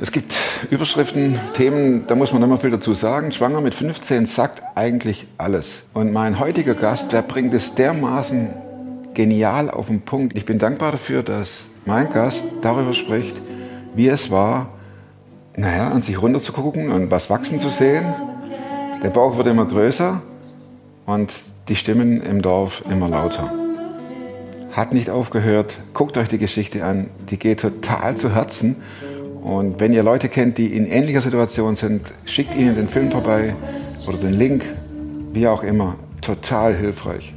Es gibt Überschriften, Themen, da muss man mehr viel dazu sagen. Schwanger mit 15 sagt eigentlich alles. Und mein heutiger Gast, der bringt es dermaßen genial auf den Punkt. Ich bin dankbar dafür, dass mein Gast darüber spricht, wie es war, naja, an sich runterzugucken und was wachsen zu sehen. Der Bauch wird immer größer und die Stimmen im Dorf immer lauter. Hat nicht aufgehört. Guckt euch die Geschichte an. Die geht total zu Herzen. Und wenn ihr Leute kennt, die in ähnlicher Situation sind, schickt ihnen den Film vorbei oder den Link, wie auch immer. Total hilfreich.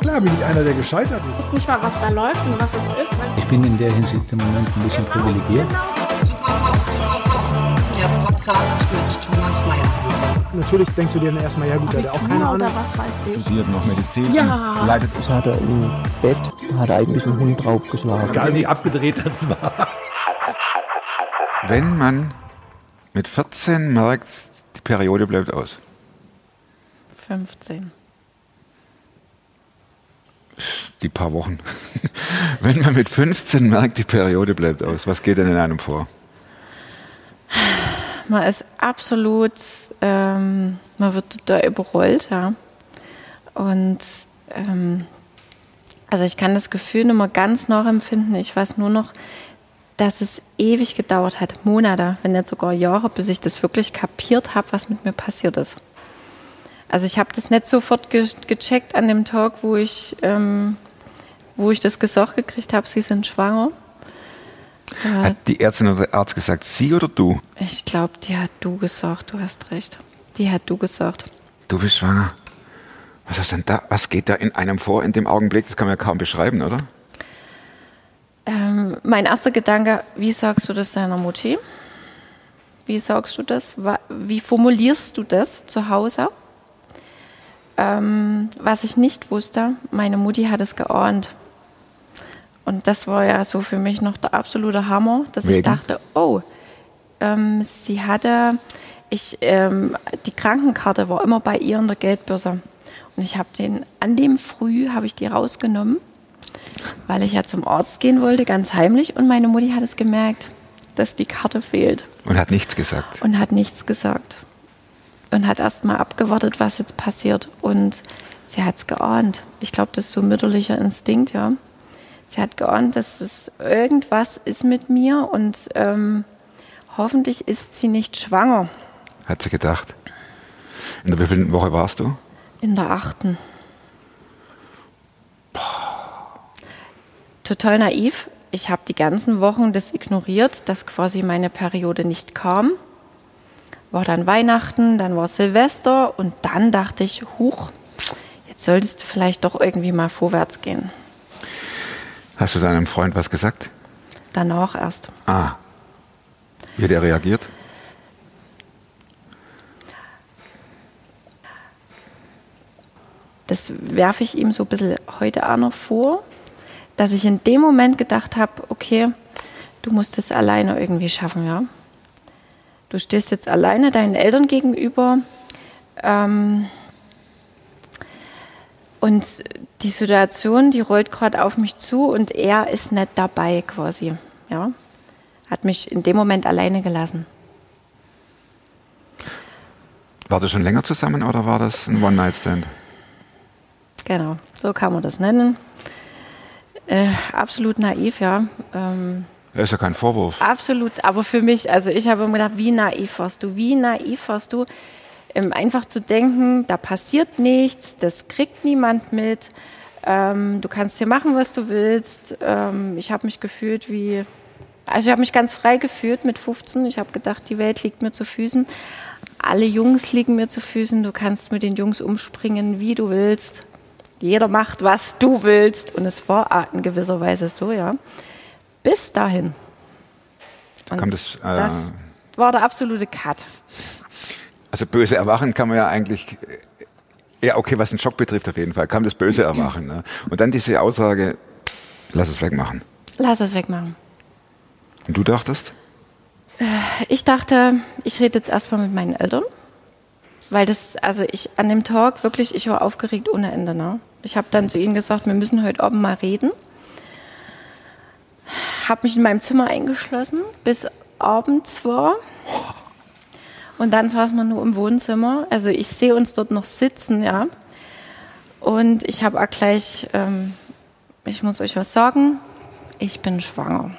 Klar bin ich einer, der gescheitert ist. Ich weiß nicht mal, was da läuft und was es ist. Ich bin in der Hinsicht im Moment ein bisschen privilegiert. Podcast mit Thomas Mayer. Natürlich denkst du dir dann erstmal, ja gut, hat auch keine oder Ahnung. was weiß ich. Studiert noch Medizin. Ja. Leidet Ich hatte im Bett, hat eigentlich ein Hund draufgeschlagen. Egal wie abgedreht das war. Wenn man mit 14 merkt, die Periode bleibt aus. 15. Die paar Wochen. Wenn man mit 15 merkt, die Periode bleibt aus, was geht denn in einem vor? Man ist absolut, ähm, man wird da überrollt, ja. Und ähm, also ich kann das Gefühl nicht mehr ganz nachempfinden. Ich weiß nur noch, dass es ewig gedauert hat, Monate, wenn nicht sogar Jahre, bis ich das wirklich kapiert habe, was mit mir passiert ist. Also ich habe das nicht sofort ge gecheckt an dem Tag, wo ich, ähm, wo ich das gesagt gekriegt habe, sie sind schwanger. Da, Hat die Ärztin oder der Arzt gesagt, sie oder du? ich glaube, die hat du gesagt, du hast recht. Die hat du gesagt. Du bist schwanger. Was ist denn da? Was geht da in einem vor in dem Augenblick? Das kann man ja kaum beschreiben, oder? Ähm, mein erster Gedanke, wie sagst du das deiner Mutti? Wie sagst du das? Wie formulierst du das zu Hause? Ähm, was ich nicht wusste, meine Mutti hat es geahnt. Und das war ja so für mich noch der absolute Hammer, dass ich Wegen? dachte, oh, ähm, sie hatte, ich, ähm, die Krankenkarte war immer bei ihr in der Geldbörse. Und ich habe den, an dem Früh habe ich die rausgenommen, weil ich ja zum Arzt gehen wollte, ganz heimlich. Und meine Mutti hat es gemerkt, dass die Karte fehlt Und hat nichts gesagt. und hat nichts gesagt. Und hat erst mal abgewartet, was jetzt passiert. Und sie hat es geahnt. Ich glaube, das ist so mütterlicher Instinkt, ja. Sie hat geahnt, dass es irgendwas ist mit mir und ähm, hoffentlich ist sie nicht schwanger Hat sie gedacht. In der wievielten Woche warst du? in der achten. Total naiv. Ich habe die ganzen Wochen das ignoriert, dass quasi meine Periode nicht kam. War dann Weihnachten, dann war Silvester und dann dachte ich, huch, jetzt solltest du vielleicht doch irgendwie mal vorwärts gehen. Hast du deinem Freund was gesagt? Danach erst. Ah. Wie hat er reagiert? Das werfe ich ihm so ein bisschen heute auch noch vor, dass ich in dem Moment gedacht habe, okay, du musst es alleine irgendwie schaffen, ja. Du stehst jetzt alleine deinen Eltern gegenüber ähm, und die Situation, die rollt gerade auf mich zu und er ist nicht dabei quasi, ja. Hat mich in dem Moment alleine gelassen. War das schon länger zusammen oder war das ein One-Night-Stand? Genau, so kann man das nennen. Äh, absolut naiv, ja. Ähm, Das ist ja kein Vorwurf. absolut, aber für mich, also ich habe immer gedacht, wie naiv warst du, wie naiv warst du, einfach zu denken, da passiert nichts, das kriegt niemand mit, ähm, du kannst hier machen, was du willst. Ähm, ich habe mich gefühlt wie, also ich habe mich ganz frei gefühlt mit 15. Ich habe gedacht, die Welt liegt mir zu Füßen. Alle Jungs liegen mir zu Füßen. Du kannst mit den Jungs umspringen, wie du willst. Jeder macht, was du willst. Und es war in gewisser Weise so, ja. Bis dahin. Kam das, äh, das war der absolute Cut. Also böse Erwachen kann man ja eigentlich, äh, ja okay, was den Schock betrifft auf jeden Fall, kam das böse Erwachen. Ne? Und dann diese Aussage, lass es wegmachen. Lass es wegmachen. Und du dachtest? Ich dachte, ich rede jetzt erstmal mit meinen Eltern. weil das, also ich an dem Tag wirklich, ich war aufgeregt ohne Ende. Ne? Ich habe dann zu ihnen gesagt, wir müssen heute Abend mal reden. Habe mich in meinem Zimmer eingeschlossen, bis abends war. Und dann saß man nur im Wohnzimmer. Also ich sehe uns dort noch sitzen, ja. Und ich habe auch gleich, ähm, ich muss euch was sagen, ich bin schwanger.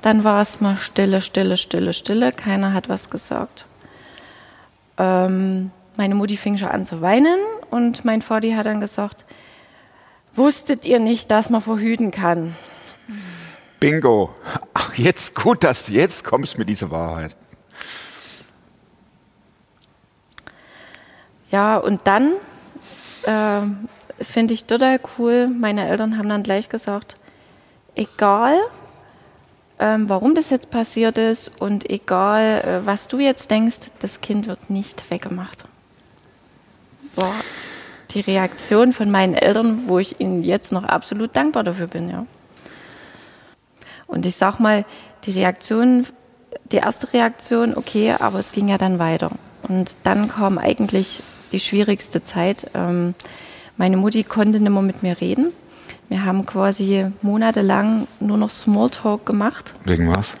Dann war es mal Stille, Stille, Stille, Stille. Keiner hat was gesagt. Ähm, meine Mutti fing schon an zu weinen und mein Vati hat dann gesagt, wusstet ihr nicht, dass man verhüten kann? Bingo. Ach, jetzt gut, dass jetzt kommst mit dieser Wahrheit. Ja, und dann äh, finde ich total cool, meine Eltern haben dann gleich gesagt, egal, ähm, warum das jetzt passiert ist und egal, äh, was du jetzt denkst, das Kind wird nicht weggemacht. War die Reaktion von meinen Eltern, wo ich ihnen jetzt noch absolut dankbar dafür bin, ja. Und ich sag mal, die Reaktion, die erste Reaktion, okay, aber es ging ja dann weiter. Und dann kam eigentlich die schwierigste Zeit. Ähm, meine Mutti konnte nicht mehr mit mir reden. Wir haben quasi monatelang nur noch Smalltalk gemacht. Wegen was?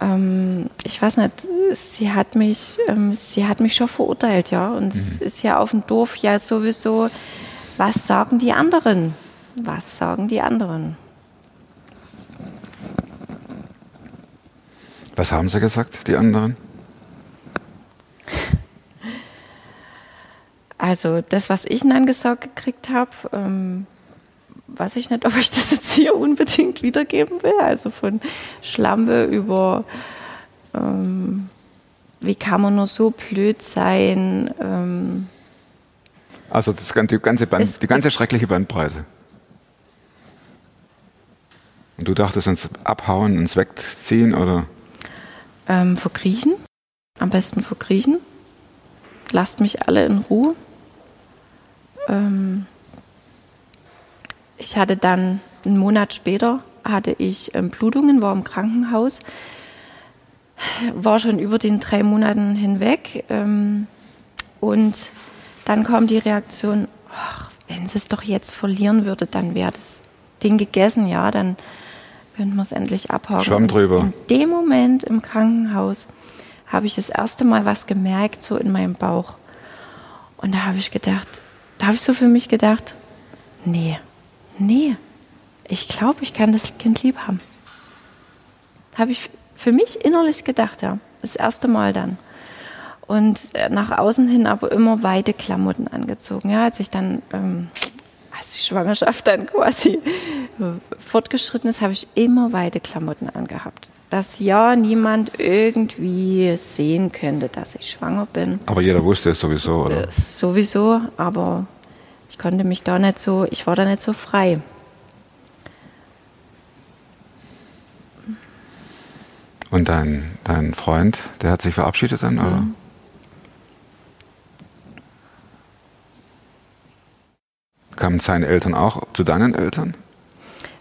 Ähm, ich weiß nicht, sie hat mich, ähm, sie hat mich schon verurteilt, ja. Und es ist ja auf dem Dorf ja sowieso, was sagen die anderen? Was sagen die anderen? Was haben sie gesagt, die anderen? Also das, was ich dann gesagt gekriegt habe, ähm, weiß ich nicht, ob ich das jetzt hier unbedingt wiedergeben will. Also von Schlampe über, ähm, wie kann man nur so blöd sein. Ähm, Also das, die, ganze Band, die ganze schreckliche Bandbreite. Und du dachtest ins Abhauen, ins Wegziehen oder? ähm, verkriechen, am besten verkriechen. Lasst mich alle in Ruhe. Ähm, ich hatte dann einen Monat später hatte ich ähm, Blutungen, war im Krankenhaus, war schon über den drei Monaten hinweg ähm, und dann kam die Reaktion, ach, wenn sie es doch jetzt verlieren würde, dann wäre das Ding gegessen, ja, dann könnten wir es endlich abhaken. Schwamm drüber. Und in dem Moment im Krankenhaus habe ich das erste Mal was gemerkt, so in meinem Bauch. Und da habe ich gedacht, da habe ich so für mich gedacht, nee, nee, ich glaube, ich kann das Kind lieb haben. Habe ich für mich innerlich gedacht, ja. Das erste Mal dann. Und äh, nach außen hin aber immer weite Klamotten angezogen. Ja, als ich dann, ähm, als die Schwangerschaft dann quasi äh, fortgeschritten ist, habe ich immer weite Klamotten angehabt. Dass ja niemand irgendwie sehen könnte, dass ich schwanger bin. Aber jeder wusste es sowieso, oder? Sowieso, aber ich konnte mich da nicht so, ich war da nicht so frei. Und dein, dein Freund, der hat sich verabschiedet dann, oder? Kamen seine Eltern auch zu deinen Eltern?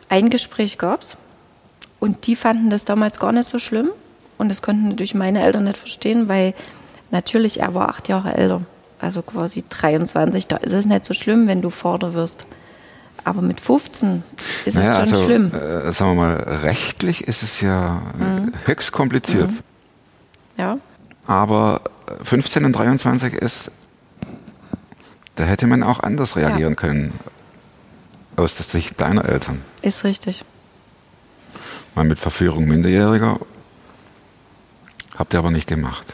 Ein Gespräch gab es und die fanden das damals gar nicht so schlimm und das konnten natürlich meine Eltern nicht verstehen, weil natürlich er war acht Jahre älter, also quasi 23. Da ist es nicht so schlimm, wenn du Vater wirst. Aber mit 15 ist es schon also, schlimm. Äh, sagen wir mal, rechtlich ist es ja Mhm. höchst kompliziert. Ja, Aber 15 und 23 ist, da hätte man auch anders reagieren können. Aus der Sicht deiner Eltern. ist richtig. Mal mit Verführung Minderjähriger habt ihr aber nicht gemacht.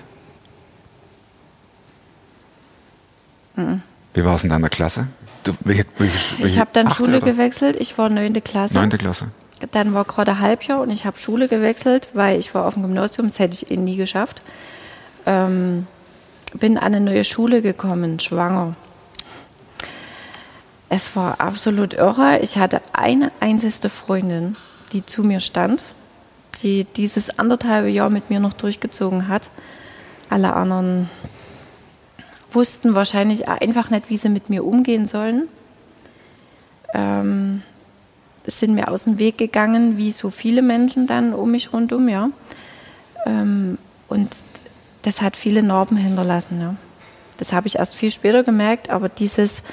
Wie war es in deiner Klasse? Du, welche, welche, Ich welche- habe dann Schule oder gewechselt, ich war neunte Klasse. Neunte Klasse. Dann war gerade Halbjahr und ich habe Schule gewechselt, weil ich war auf dem Gymnasium, das hätte ich eh nie geschafft. Ähm, bin an eine neue Schule gekommen, schwanger. Es war absolut irre. Ich hatte eine einzige Freundin, die zu mir stand, die dieses anderthalbe Jahr mit mir noch durchgezogen hat. Alle anderen wussten wahrscheinlich einfach nicht, wie sie mit mir umgehen sollen. Ähm, sind mir aus dem Weg gegangen, wie so viele Menschen dann um mich rundum, ja. Ähm, und das hat viele Narben hinterlassen. Ja. Das habe ich erst viel später gemerkt, aber dieses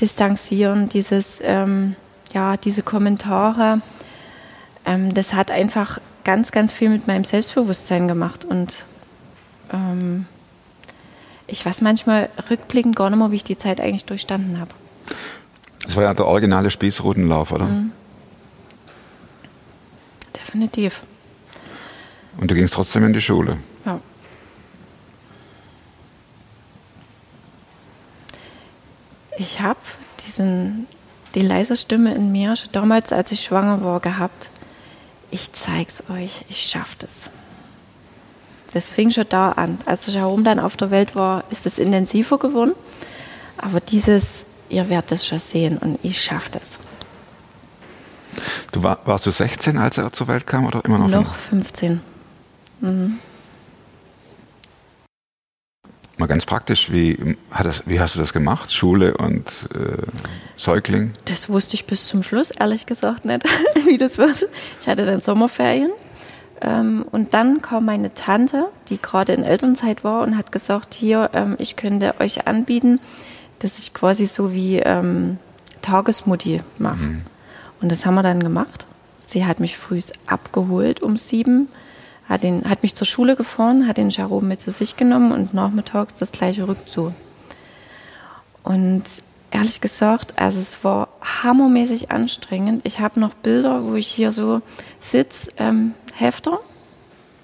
Distanzieren, dieses, ähm, ja, diese Kommentare, ähm, das hat einfach ganz, ganz viel mit meinem Selbstbewusstsein gemacht. Und ähm, ich weiß manchmal rückblickend gar nicht mehr, wie ich die Zeit eigentlich durchstanden habe. Das war ja der originale Spießrutenlauf, oder? Mhm. Definitiv. Und du gingst trotzdem in die Schule. Ich habe diesen, die leise Stimme in mir schon damals, als ich schwanger war, gehabt. Ich zeig's euch, ich schaff das. Das fing schon da an. Als ich herum dann auf der Welt war, ist es intensiver geworden. Aber dieses, ihr werdet es schon sehen und ich schaff das. Du war, warst du 16, als er zur Welt kam oder immer noch? Noch 15. Mhm. Mal ganz praktisch, wie, das, wie hast du das gemacht? Schule und äh, Säugling? Das wusste ich bis zum Schluss, ehrlich gesagt, nicht, wie das wird. Ich hatte dann Sommerferien ähm, und dann kam meine Tante, die gerade in Elternzeit war und hat gesagt, hier, ähm, ich könnte euch anbieten, dass ich quasi so wie ähm, Tagesmutti mache. Mhm. Und das haben wir dann gemacht. Sie hat mich früh abgeholt um sieben hat, ihn, hat mich zur Schule gefahren, hat den Jerome mit zu sich genommen und nachmittags das gleiche Rückzu. Und ehrlich gesagt, also es war hammermäßig anstrengend. Ich habe noch Bilder, wo ich hier so sitze, ähm, Hefter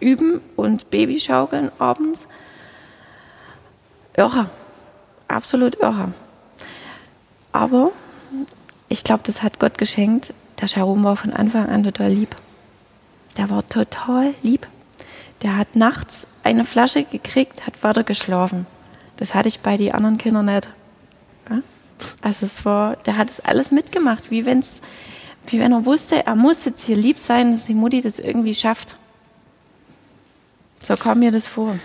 üben und Babyschaukeln abends. Irre, absolut irre. Aber ich glaube, das hat Gott geschenkt. Der Jerome war von Anfang an total lieb. Der war total lieb. Der hat nachts eine Flasche gekriegt, hat weiter geschlafen. Das hatte ich bei den anderen Kindern nicht. Ja? Also es war, der hat es alles mitgemacht, wie wenn's, wie wenn er wusste, er muss jetzt hier lieb sein, dass die Mutti das irgendwie schafft. So kam mir das vor.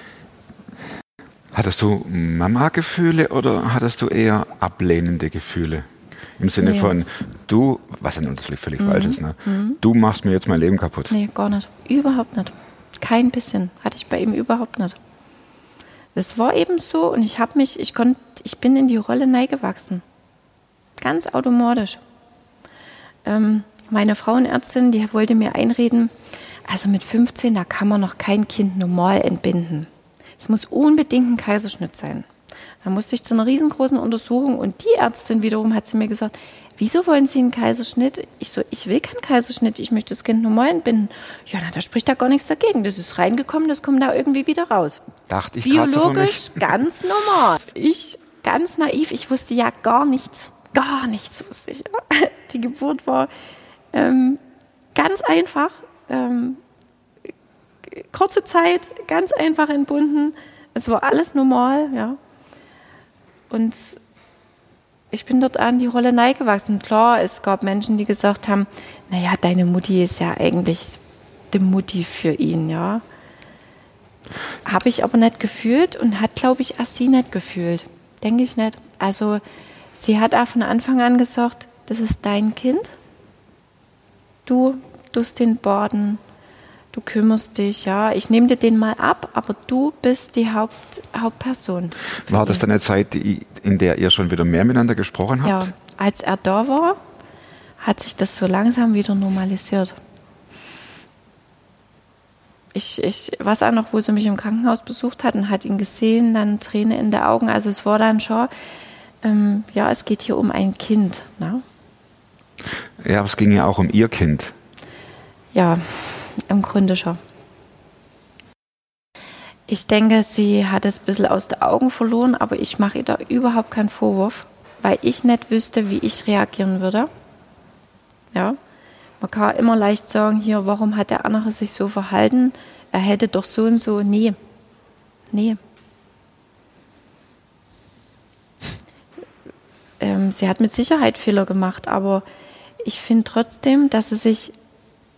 Hattest du Mama-Gefühle oder hattest du eher ablehnende Gefühle? Im Sinne nee. von, du, was ja natürlich völlig mhm. falsch ist, ne? Mhm. du machst mir jetzt mein Leben kaputt. Nee, gar nicht. Überhaupt nicht. Kein bisschen. Hatte ich bei ihm überhaupt nicht. Es war eben so und ich habe mich, ich konnte, ich bin in die Rolle neigewachsen. Ganz automatisch. Ähm, meine Frauenärztin, die wollte mir einreden, also mit 15, da kann man noch kein Kind normal entbinden. Es muss unbedingt ein Kaiserschnitt sein. Da musste ich zu einer riesengroßen Untersuchung und die Ärztin wiederum hat zu mir gesagt, wieso wollen Sie einen Kaiserschnitt? Ich so, ich will keinen Kaiserschnitt, ich möchte das Kind normal entbinden. Ja, na, da spricht da gar nichts dagegen. Das ist reingekommen, das kommt da irgendwie wieder raus. Dachte ich Biologisch so ganz normal. Ich, ganz naiv, ich wusste ja gar nichts. Gar nichts wusste ich. Die Geburt war ähm, ganz einfach. Ähm, kurze Zeit, ganz einfach entbunden. Es war alles normal, ja. Und ich bin dort an die Rolle neigewachsen. Klar, es gab Menschen, die gesagt haben, naja, deine Mutti ist ja eigentlich die Mutti für ihn, ja. Habe ich aber nicht gefühlt und hat, glaube ich, erst sie nicht gefühlt. Denke ich nicht. Also sie hat auch von Anfang an gesagt, das ist dein Kind. Du tust den Borden, du kümmerst dich, ja, ich nehme dir den mal ab, aber du bist die Haupt, Hauptperson. War das dann eine Zeit, in der ihr schon wieder mehr miteinander gesprochen habt? Ja, als er da war, hat sich das so langsam wieder normalisiert. Ich, ich weiß auch noch, wo sie mich im Krankenhaus besucht hat und hat ihn gesehen, dann Träne in den Augen. Also es war dann schon, ähm, ja, es geht hier um ein Kind. Ne? Ja, aber es ging ja auch um ihr Kind. Ja, im Grunde schon. Ich denke, sie hat es ein bisschen aus den Augen verloren, aber ich mache ihr da überhaupt keinen Vorwurf, weil ich nicht wüsste, wie ich reagieren würde. Ja, man kann immer leicht sagen, hier, warum hat der andere sich so verhalten? Er hätte doch so und so. Nee, nee. Ähm, sie hat mit Sicherheit Fehler gemacht, aber ich finde trotzdem, dass sie sich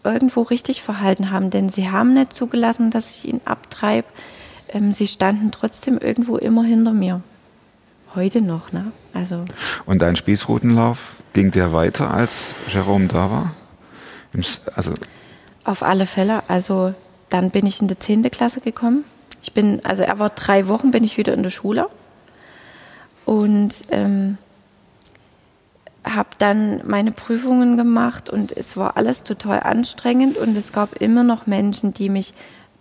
irgendwo richtig verhalten haben, denn sie haben nicht zugelassen, dass ich ihn abtreibe. Ähm, sie standen trotzdem irgendwo immer hinter mir. Heute noch, ne? Also. Und dein Spießrutenlauf ging der weiter, als Jerome da war? Also Auf alle Fälle. Also dann bin ich in die 10. Klasse gekommen. Ich bin, also er war drei Wochen, bin ich wieder in der Schule und ähm, habe dann meine Prüfungen gemacht und es war alles total anstrengend und es gab immer noch Menschen, die mich,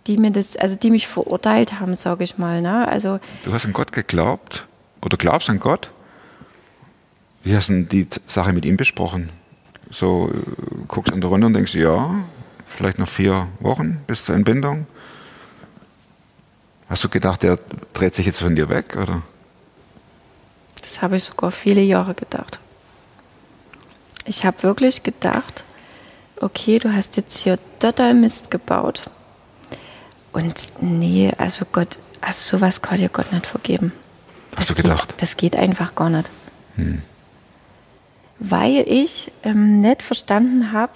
die mir das, also die mich verurteilt haben, sage ich mal. Ne? Also Du hast an Gott geglaubt oder glaubst an Gott? Wie hast du die Sache mit ihm besprochen? So äh, guckst in der Runde und denkst, ja, vielleicht noch vier Wochen bis zur Entbindung. Hast du gedacht, der dreht sich jetzt von dir weg, oder? Das habe ich sogar viele Jahre gedacht. Ich habe wirklich gedacht, okay, du hast jetzt hier total Mist gebaut. Und nee, also Gott, also sowas kann dir Gott nicht vergeben. Hast du Das gedacht? Geht, das geht einfach gar nicht. Weil ich ähm, nicht verstanden habe,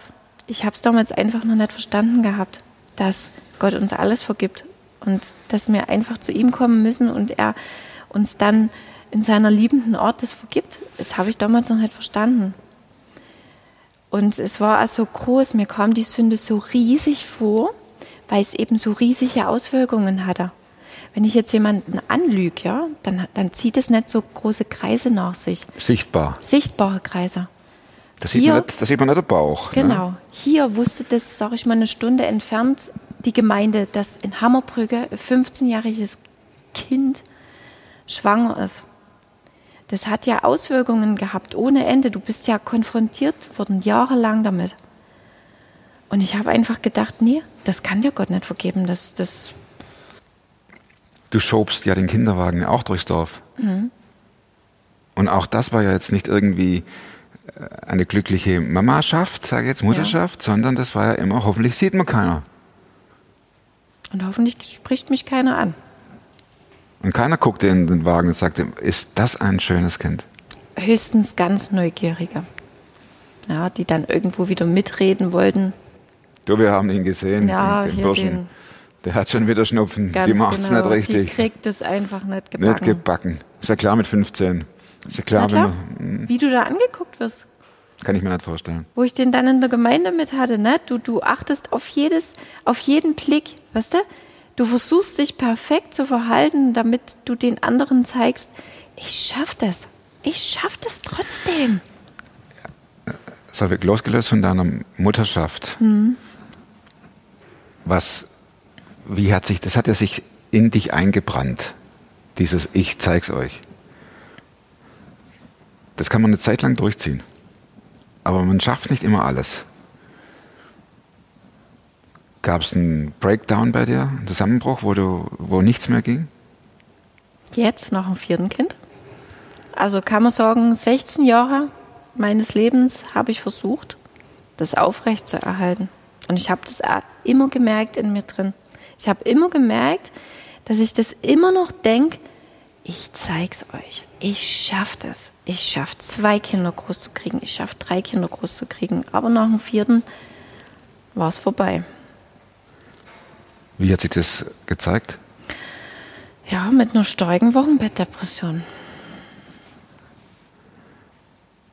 ich habe es damals einfach noch nicht verstanden gehabt, dass Gott uns alles vergibt und dass wir einfach zu ihm kommen müssen und er uns dann in seiner liebenden Art das vergibt. Das habe ich damals noch nicht verstanden. Und es war also groß, mir kam die Sünde so riesig vor, weil es eben so riesige Auswirkungen hatte. Wenn ich jetzt jemanden anlüge, ja, dann, dann zieht es nicht so große Kreise nach sich. Sichtbar. Sichtbare Kreise. Da sieht, Hier- man nicht, da sieht man nicht den Bauch. Genau. Ne? Hier wusste das, sage ich mal, eine Stunde entfernt die Gemeinde, dass in Hammerbrücke ein 15-jähriges Kind schwanger ist. Das hat ja Auswirkungen gehabt ohne Ende. Du bist ja konfrontiert worden jahrelang damit. Und ich habe einfach gedacht, nee, das kann dir Gott nicht vergeben. Das, das, Du schobst ja den Kinderwagen auch durchs Dorf. Mhm. Und auch das war ja jetzt nicht irgendwie äh, eine glückliche Mamaschaft, sage ich jetzt Mutterschaft, sondern das war ja immer, hoffentlich sieht man keiner. und hoffentlich spricht mich keiner an. Und keiner guckte in den Wagen und sagte, ist das ein schönes Kind? Höchstens ganz Neugierige. Ja, die dann irgendwo wieder mitreden wollten. Du, wir haben ihn gesehen, Ja, den, den Burschen. den- Der hat schon wieder Schnupfen. Ganz die macht's genau. nicht richtig. Die kriegt es einfach nicht gebacken. nicht gebacken. Ist ja klar mit 15. Ist ja klar, klar, wenn man, wie du da angeguckt wirst. kann ich mir nicht vorstellen. Wo ich den dann in der Gemeinde mit hatte, ne? Du, du achtest auf jedes, auf jeden Blick, weißt du? Du versuchst dich perfekt zu verhalten, damit du den anderen zeigst, ich schaff das. Ich schaff das trotzdem. Solveig, losgelöst von deiner Mutterschaft. Was, wie hat sich, das hat ja sich in dich eingebrannt. Dieses Ich zeig's euch. Das kann man eine Zeit lang durchziehen. Aber man schafft nicht immer alles. Gab es einen Breakdown bei dir, einen Zusammenbruch, wo, du, wo nichts mehr ging? Jetzt nach dem vierten Kind. Also kann man sagen, 16 Jahre meines Lebens habe ich versucht, das aufrecht zu erhalten. Und ich habe das immer gemerkt in mir drin. Ich habe immer gemerkt, dass ich das immer noch denke, ich zeig's euch. Ich schaff das. Ich schaff zwei Kinder groß zu kriegen. Ich schaff drei Kinder groß zu kriegen. Aber nach dem vierten war es vorbei. Wie hat sich das gezeigt? Ja, mit einer starken Wochenbettdepression.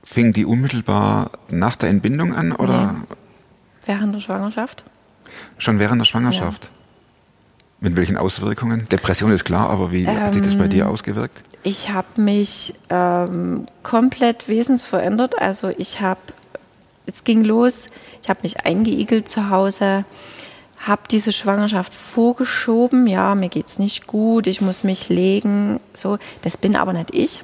Fing die unmittelbar nach der Entbindung an oder Während der Schwangerschaft. schon während der Schwangerschaft? Mit welchen Auswirkungen? Depression ist klar, aber wie hat sich das bei Ähm, dir ausgewirkt? Ich habe mich ähm, komplett wesensverändert. Also ich habe, es ging los, ich habe mich eingeigelt zu Hause, habe diese Schwangerschaft vorgeschoben. Ja, mir geht's nicht gut, ich muss mich legen. So, das bin aber nicht ich.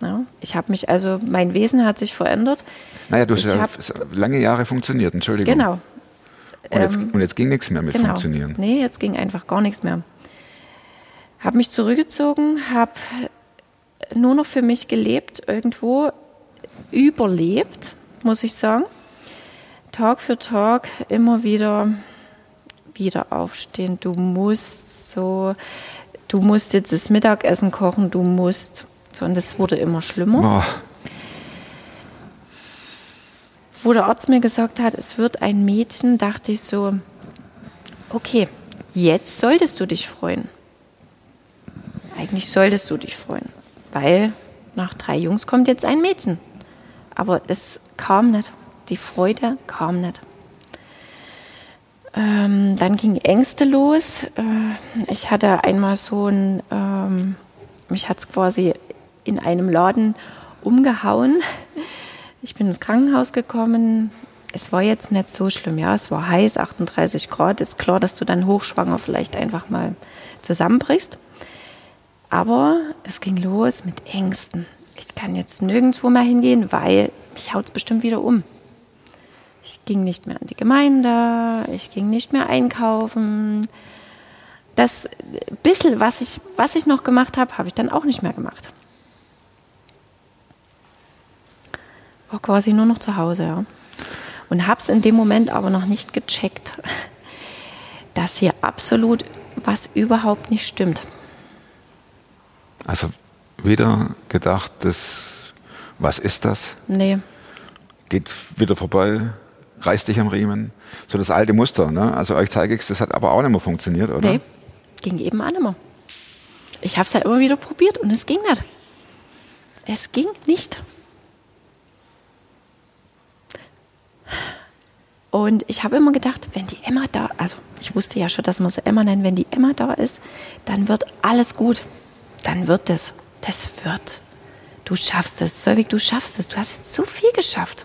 Ja, ich habe mich also, mein Wesen hat sich verändert. Naja, du hast ja hab- lange Jahre funktioniert, Entschuldigung. Genau. Und jetzt, ähm, und jetzt ging nichts mehr mit Genau. Funktionieren. Nee, jetzt ging einfach gar nichts mehr. Habe mich zurückgezogen, habe nur noch für mich gelebt, irgendwo überlebt, muss ich sagen. Tag für Tag immer wieder wieder aufstehen. Du musst so, du musst jetzt das Mittagessen kochen, du musst. So, und das wurde immer schlimmer. Boah, Wo der Arzt mir gesagt hat, es wird ein Mädchen, dachte ich so, okay, jetzt solltest du dich freuen. Eigentlich solltest du dich freuen, weil nach drei Jungs kommt jetzt ein Mädchen. Aber es kam nicht. Die Freude kam nicht. Ähm, dann ging Ängste los. Äh, ich hatte einmal so ein, ähm, mich hat es quasi in einem Laden umgehauen. Ich bin ins Krankenhaus gekommen. Es war jetzt nicht so schlimm, ja. Es war heiß, 38 Grad. Ist klar, dass du dann hochschwanger vielleicht einfach mal zusammenbrichst. Aber es ging los mit Ängsten. Ich kann jetzt nirgendwo mehr hingehen, weil mich haut es bestimmt wieder um. Ich ging nicht mehr an die Gemeinde, ich ging nicht mehr einkaufen. Das bisschen, was ich, was ich noch gemacht habe, habe ich dann auch nicht mehr gemacht. War quasi nur noch zu Hause, ja. Und habe es in dem Moment aber noch nicht gecheckt, dass hier absolut was überhaupt nicht stimmt. Also wieder gedacht, das, was ist das? Nee. Geht wieder vorbei, reißt dich am Riemen. So das alte Muster. Ne? Also euch zeige ich das hat aber auch nicht mehr funktioniert, oder? Nee, ging eben auch nicht mehr. Ich habe es ja immer wieder probiert und es ging nicht. Es ging nicht. Und ich habe immer gedacht, wenn die Emma da, also ich wusste ja schon, dass man sie Emma nennt, wenn die Emma da ist, dann wird alles gut. Dann wird es. Das wird. Du schaffst es. Solvig, du schaffst es. Du hast jetzt so viel geschafft.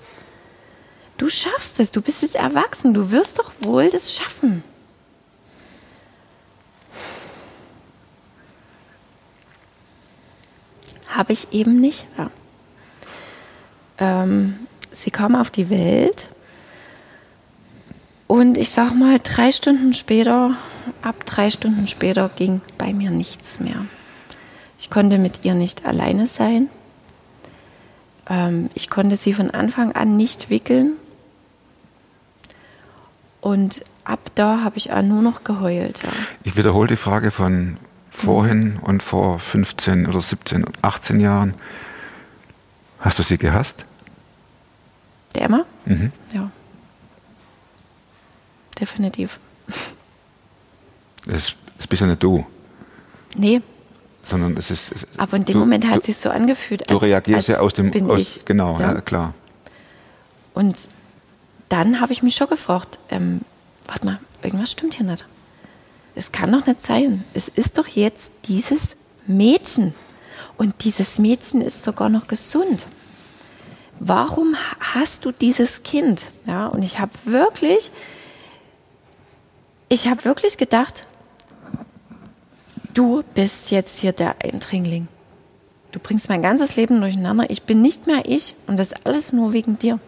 Du schaffst es. Du bist jetzt erwachsen. Du wirst doch wohl das schaffen. Habe ich eben nicht. Ja. Ähm, sie kam auf die Welt und ich sag mal, drei Stunden später, ab drei Stunden später ging bei mir nichts mehr. Ich konnte mit ihr nicht alleine sein. Ähm, ich konnte sie von Anfang an nicht wickeln. Und ab da habe ich auch nur noch geheult. Ja. Ich wiederhole die Frage von vorhin und vor 15 oder 17, 18 Jahren. Hast du sie gehasst? Der Emma? Mhm. Ja. Definitiv. Das, das bist ja nicht du, Nee, sondern es ist. Es, aber in dem du, Moment hat es sich so angefühlt. Du als- reagierst als ja aus dem. Bin Aus, ich. Genau, ja, Ja. klar. Und dann habe ich mich schon gefragt, ähm, warte mal, irgendwas stimmt hier nicht. Es kann doch nicht sein. Es ist doch jetzt dieses Mädchen. Und dieses Mädchen ist sogar noch gesund. Warum hast du dieses Kind? Ja, und ich habe wirklich, ich habe wirklich gedacht, du bist jetzt hier der Eindringling. Du bringst mein ganzes Leben durcheinander. Ich bin nicht mehr ich und das alles nur wegen dir.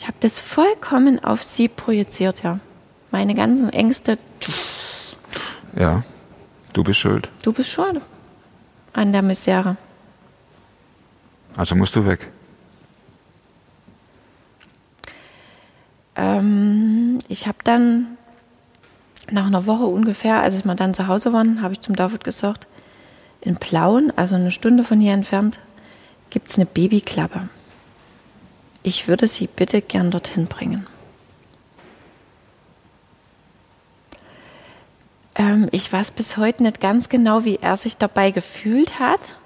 Ich habe das vollkommen auf sie projiziert, ja. Meine ganzen Ängste, Ja, du bist schuld. du bist schuld an der Misere. Also musst du weg. Ähm, ich habe dann nach einer Woche ungefähr, als wir dann zu Hause waren, habe ich zum David gesagt, in Plauen, also eine Stunde von hier entfernt, gibt es eine Babyklappe. Ich würde sie bitte gern dorthin bringen. Ähm, ich weiß bis heute nicht ganz genau, wie er sich dabei gefühlt hat,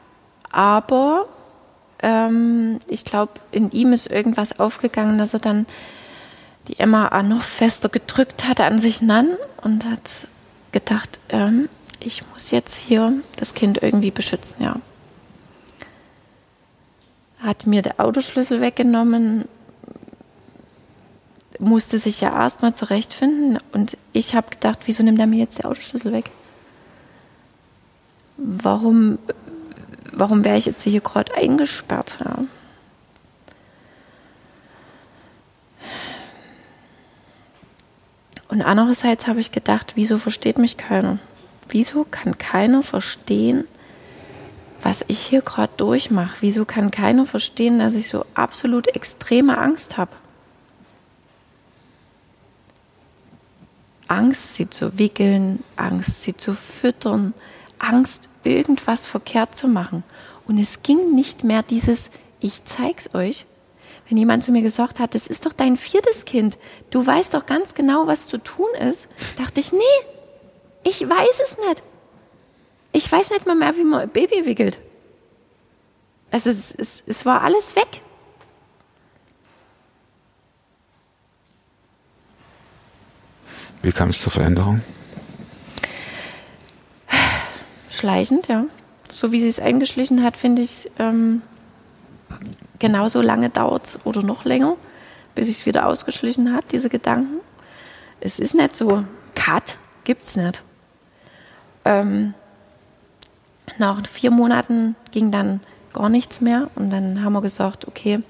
aber ähm, ich glaube, in ihm ist irgendwas aufgegangen, dass er dann die Emma noch fester gedrückt hat an sich ran und hat gedacht, ähm, ich muss jetzt hier das Kind irgendwie beschützen, ja. Hat mir den Autoschlüssel weggenommen, musste sich ja erstmal zurechtfinden und ich habe gedacht, wieso nimmt er mir jetzt den Autoschlüssel weg? Warum, warum wäre ich jetzt hier gerade eingesperrt? Ja? Und andererseits habe ich gedacht, wieso versteht mich keiner? Wieso kann keiner verstehen, was ich hier gerade durchmache? Wieso kann keiner verstehen, dass ich so absolut extreme Angst habe? Angst, sie zu wickeln, Angst, sie zu füttern, Angst, irgendwas verkehrt zu machen. Und es ging nicht mehr dieses, ich zeig's euch. Wenn jemand zu mir gesagt hat, das ist doch dein viertes Kind, du weißt doch ganz genau, was zu tun ist, dachte ich, nee, ich weiß es nicht. Ich weiß nicht mal mehr, wie man ein Baby wickelt. Also es, es, es war alles weg. Wie kam es zur Veränderung? Schleichend, ja. So wie sie es eingeschlichen hat, finde ich, ähm, genauso lange dauert es oder noch länger, bis ich es wieder ausgeschlichen hat, diese Gedanken. Es ist nicht so, Cut gibt's nicht. Ähm, nach vier Monaten ging dann gar nichts mehr und dann haben wir gesagt, okay,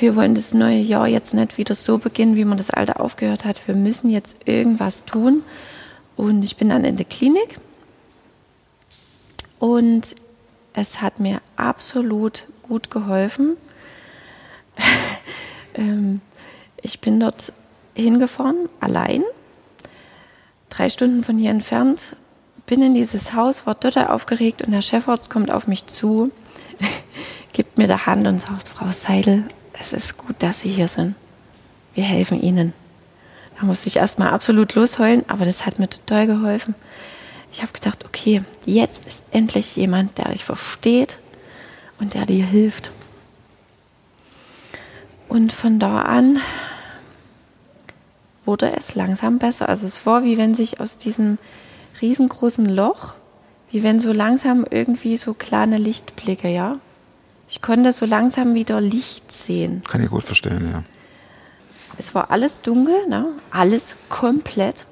wir wollen das neue Jahr jetzt nicht wieder so beginnen, wie man das alte aufgehört hat. Wir müssen jetzt irgendwas tun. Und ich bin dann in der Klinik und es hat mir absolut gut geholfen. ähm, ich bin dort hingefahren, allein, drei Stunden von hier entfernt, bin in dieses Haus, war total aufgeregt und der Chefarzt kommt auf mich zu, gibt mir die Hand und sagt, Frau Seidel, es ist gut, dass Sie hier sind. Wir helfen Ihnen. Da musste ich erstmal absolut losheulen, aber das hat mir total geholfen. Ich habe gedacht, okay, jetzt ist endlich jemand, der dich versteht und der dir hilft. Und von da an wurde es langsam besser. Also es war wie wenn sich aus diesem riesengroßen Loch, wie wenn so langsam irgendwie so kleine Lichtblicke, ja. Ich konnte so langsam wieder Licht sehen. Kann ich gut verstehen, ja. Es war alles dunkel, ne? alles komplett.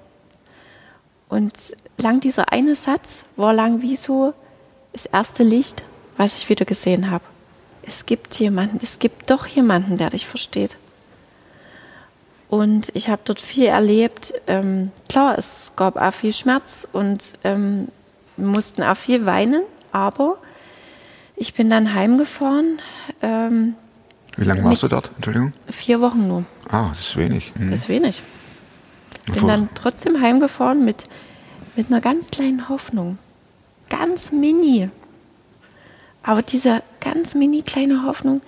Und lang dieser eine Satz war lang wie so das erste Licht, was ich wieder gesehen habe. Es gibt jemanden, es gibt doch jemanden, der dich versteht. Und ich habe dort viel erlebt. Ähm, klar, es gab auch viel Schmerz und ähm, mussten auch viel weinen, aber ich bin dann heimgefahren. Ähm, Wie lange warst du dort? Entschuldigung? Vier Wochen nur. Ah, das ist wenig. Mhm. Das ist wenig. Bin Bevor- dann trotzdem heimgefahren mit, mit einer ganz kleinen Hoffnung. Ganz mini. Aber diese ganz mini kleine Hoffnung,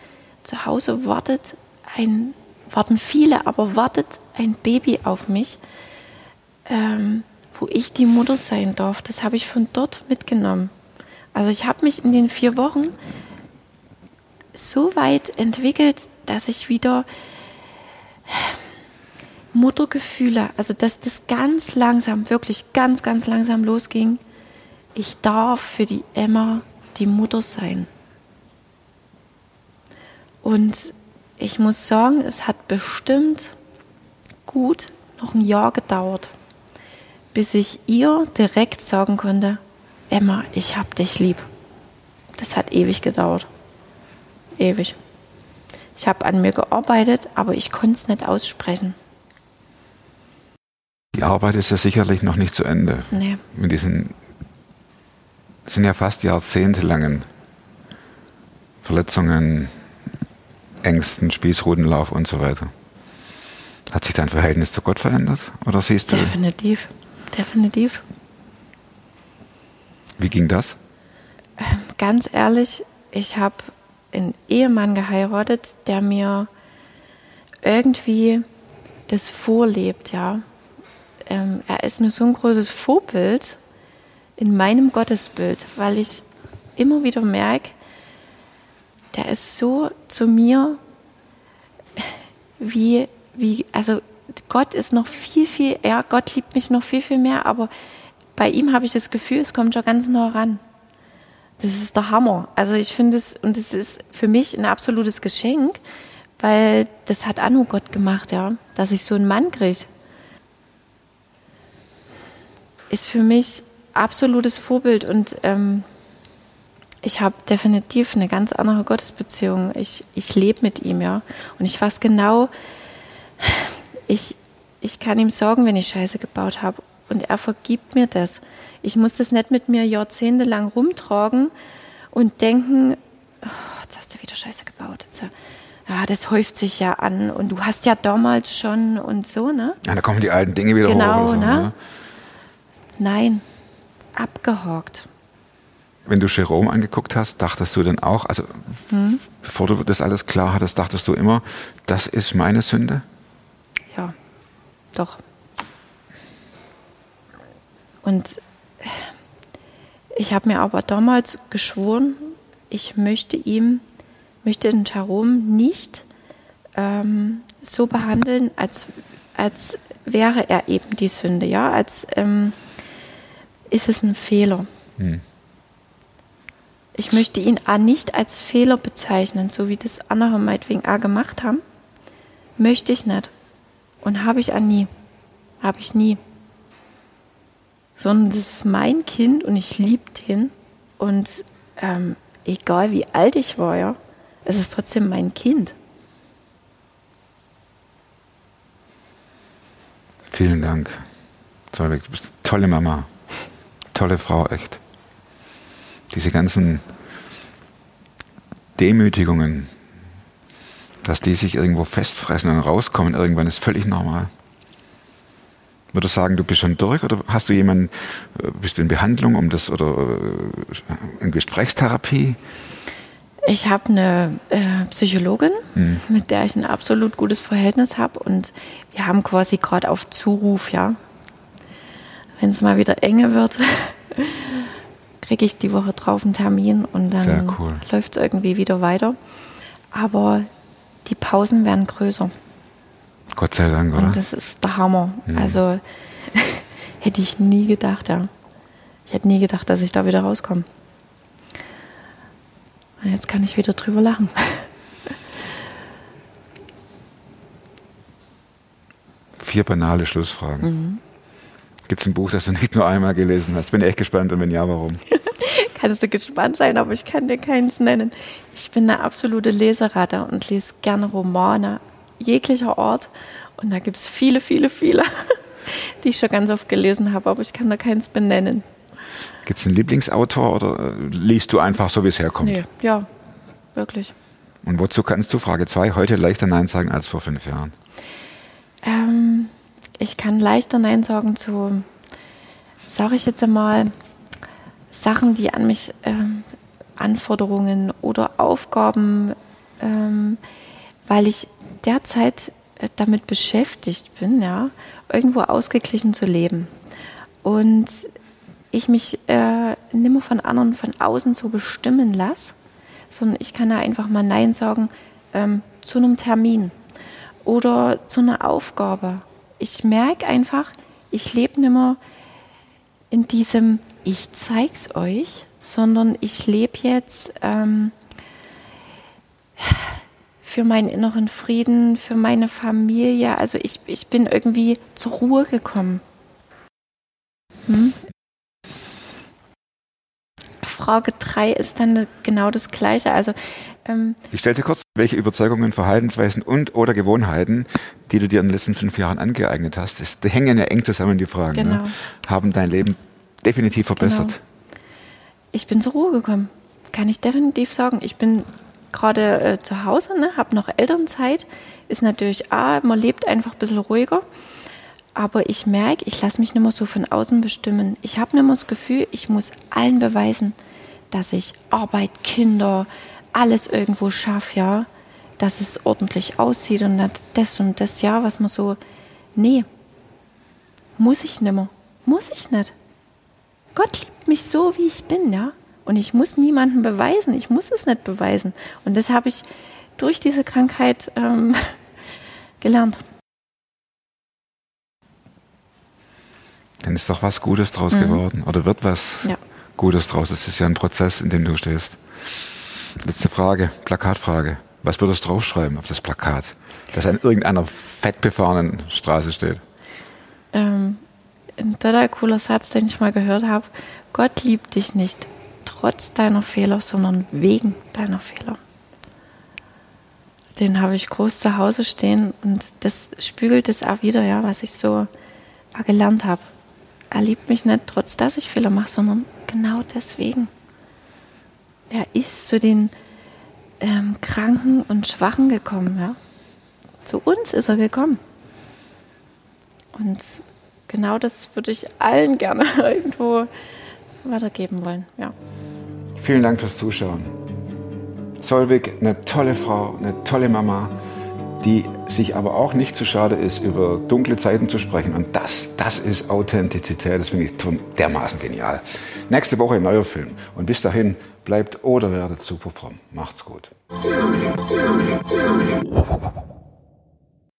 zu Hause wartet ein, warten viele, aber wartet ein Baby auf mich, ähm, wo ich die Mutter sein darf. Das habe ich von dort mitgenommen. Also ich habe mich in den vier Wochen so weit entwickelt, dass ich wieder Muttergefühle, also dass das ganz langsam, wirklich ganz, ganz langsam losging. Ich darf für die Emma die Mutter sein. Und ich muss sagen, es hat bestimmt gut noch ein Jahr gedauert, bis ich ihr direkt sagen konnte, Emma, ich hab dich lieb. Das hat ewig gedauert. Ewig. Ich habe an mir gearbeitet, aber ich konnte es nicht aussprechen. Die Arbeit ist ja sicherlich noch nicht zu Ende. Nee. Mit diesen es sind ja fast jahrzehntelangen Verletzungen, Ängsten, Spießrutenlauf und so weiter. Hat sich dein Verhältnis zu Gott verändert? Oder siehst du, Definitiv. Definitiv. wie ging das? Ganz ehrlich, ich habe einen Ehemann geheiratet, der mir irgendwie das vorlebt, ja. Ähm, er ist mir so ein großes Vorbild in meinem Gottesbild, weil ich immer wieder merke, der ist so zu mir wie, wie, also Gott ist noch viel, viel, ja, Gott liebt mich noch viel, viel mehr, aber bei ihm habe ich das Gefühl, es kommt schon ganz nah ran. Das ist der Hammer. Also ich finde es, und es ist für mich ein absolutes Geschenk, weil das hat Anno Gott gemacht, ja, dass ich so einen Mann kriege. Ist für mich absolutes Vorbild und ähm, ich habe definitiv eine ganz andere Gottesbeziehung. Ich, ich lebe mit ihm, ja. Und ich weiß genau, ich, ich kann ihm sagen, wenn ich Scheiße gebaut habe. Und er vergibt mir das. Ich muss das nicht mit mir jahrzehntelang rumtragen und denken, oh, jetzt hast du wieder Scheiße gebaut. Jetzt, ja, das häuft sich ja an und du hast ja damals schon und so, ne? Ja, da kommen die alten Dinge wieder Genau, hoch. Oder so, ne? Nein, abgehakt. Wenn du Jerome angeguckt hast, dachtest du dann auch, also Hm? bevor du das alles klar hattest, dachtest du immer, das ist meine Sünde? Ja, doch. Und ich habe mir aber damals geschworen, ich möchte ihm, möchte den Jerome nicht ähm, so behandeln, als, als wäre er eben die Sünde, ja, als ähm, ist es ein Fehler. Hm. Ich möchte ihn auch nicht als Fehler bezeichnen, so wie das andere meinetwegen auch gemacht haben. Möchte ich nicht. Und habe ich auch nie. Habe ich nie. Sondern das ist mein Kind und ich liebe den. Und ähm, egal wie alt ich war, ja, es ist trotzdem mein Kind. Vielen Dank. Eine tolle Mama. Tolle Frau, echt. Diese ganzen Demütigungen, dass die sich irgendwo festfressen und rauskommen, irgendwann ist völlig normal. Würdest du sagen, du bist schon durch oder hast du jemanden, äh, bist du in Behandlung um das oder äh, in Gesprächstherapie? Ich habe eine äh, Psychologin, Hm. mit der ich ein absolut gutes Verhältnis habe und wir haben quasi gerade auf Zuruf, ja. Wenn es mal wieder enge wird, kriege ich die Woche drauf einen Termin und dann cool. läuft es irgendwie wieder weiter. Aber die Pausen werden größer Gott sei Dank, oder? und das ist der Hammer. Mhm. Also hätte ich nie gedacht, ja. Ich hätte nie gedacht, dass ich da wieder rauskomme. Und jetzt kann ich wieder drüber lachen. Vier banale Schlussfragen. Mhm. Gibt es ein Buch, das du nicht nur einmal gelesen hast? Bin echt gespannt und wenn ja, warum? Kannst du gespannt sein, aber ich kann dir keins nennen. Ich bin eine absolute Leseratte und lese gerne Romane jeglicher Art. Und da gibt es viele, viele, viele, die ich schon ganz oft gelesen habe, aber ich kann da keins benennen. Gibt es einen Lieblingsautor oder äh, liest du einfach so, wie es herkommt? Nee, ja, wirklich. Und wozu kannst du, Frage 2, heute leichter Nein sagen als vor fünf Jahren? Ähm, ich kann leichter Nein sagen zu, sage ich jetzt einmal, Sachen, die an mich, ähm, Anforderungen oder Aufgaben, ähm, weil ich derzeit äh, damit beschäftigt bin, ja, irgendwo ausgeglichen zu leben. Und ich mich äh, nimmer von anderen von außen so bestimmen lasse, sondern ich kann da einfach mal Nein sagen ähm, zu einem Termin oder zu einer Aufgabe. Ich merke einfach, ich lebe nicht mehr in diesem Ich zeig's euch, sondern ich lebe jetzt ähm, für meinen inneren Frieden, für meine Familie. Also ich, ich bin irgendwie zur Ruhe gekommen. Hm? Frage 3 ist dann genau das Gleiche. Also ähm, Ich stelle dir kurz, welche Überzeugungen, Verhaltensweisen und oder Gewohnheiten, die du dir in den letzten fünf Jahren angeeignet hast, das, die hängen ja eng zusammen, die Fragen, Genau. ne? haben dein Leben definitiv verbessert. Genau. ich bin zur Ruhe gekommen. Kann ich definitiv sagen. Ich bin gerade äh, zu Hause, ne, habe noch Elternzeit. Ist natürlich, ah, man lebt einfach ein bisschen ruhiger. Aber ich merke, ich lasse mich nicht mehr so von außen bestimmen. Ich habe nicht mehr das Gefühl, ich muss allen beweisen, dass ich Arbeit, Kinder, alles irgendwo schaffe, ja. Dass es ordentlich aussieht und das und das, ja, was man so. Nee. Muss ich nicht mehr. Muss ich nicht. Gott liebt mich so, wie ich bin, ja. Und ich muss niemandem beweisen. Ich muss es nicht beweisen. Und das habe ich durch diese Krankheit ähm, gelernt. Dann ist doch was Gutes draus geworden oder wird was Ja. Gutes draus. Das ist ja ein Prozess, in dem du stehst. Letzte Frage, Plakatfrage. Was würdest du draufschreiben auf das Plakat, das an irgendeiner fettbefahrenen Straße steht? Ähm, ein total cooler Satz, den ich mal gehört habe. Gott liebt dich nicht trotz deiner Fehler, sondern wegen deiner Fehler. Den habe ich groß zu Hause stehen und das spiegelt es auch wieder, ja, was ich so gelernt habe. Er liebt mich nicht trotz, dass ich Fehler mache, sondern genau deswegen. Er ist zu den ähm, Kranken und Schwachen gekommen, ja. Zu uns ist er gekommen. Und genau das würde ich allen gerne irgendwo weitergeben wollen. Ja. Vielen Dank fürs Zuschauen. Solvig, eine tolle Frau, eine tolle Mama, die sich aber auch nicht zu schade ist, über dunkle Zeiten zu sprechen. Und das, das ist Authentizität. Das finde ich dermaßen genial. Nächste Woche ein neuer Film. Und bis dahin bleibt oder werdet super fromm. Macht's gut.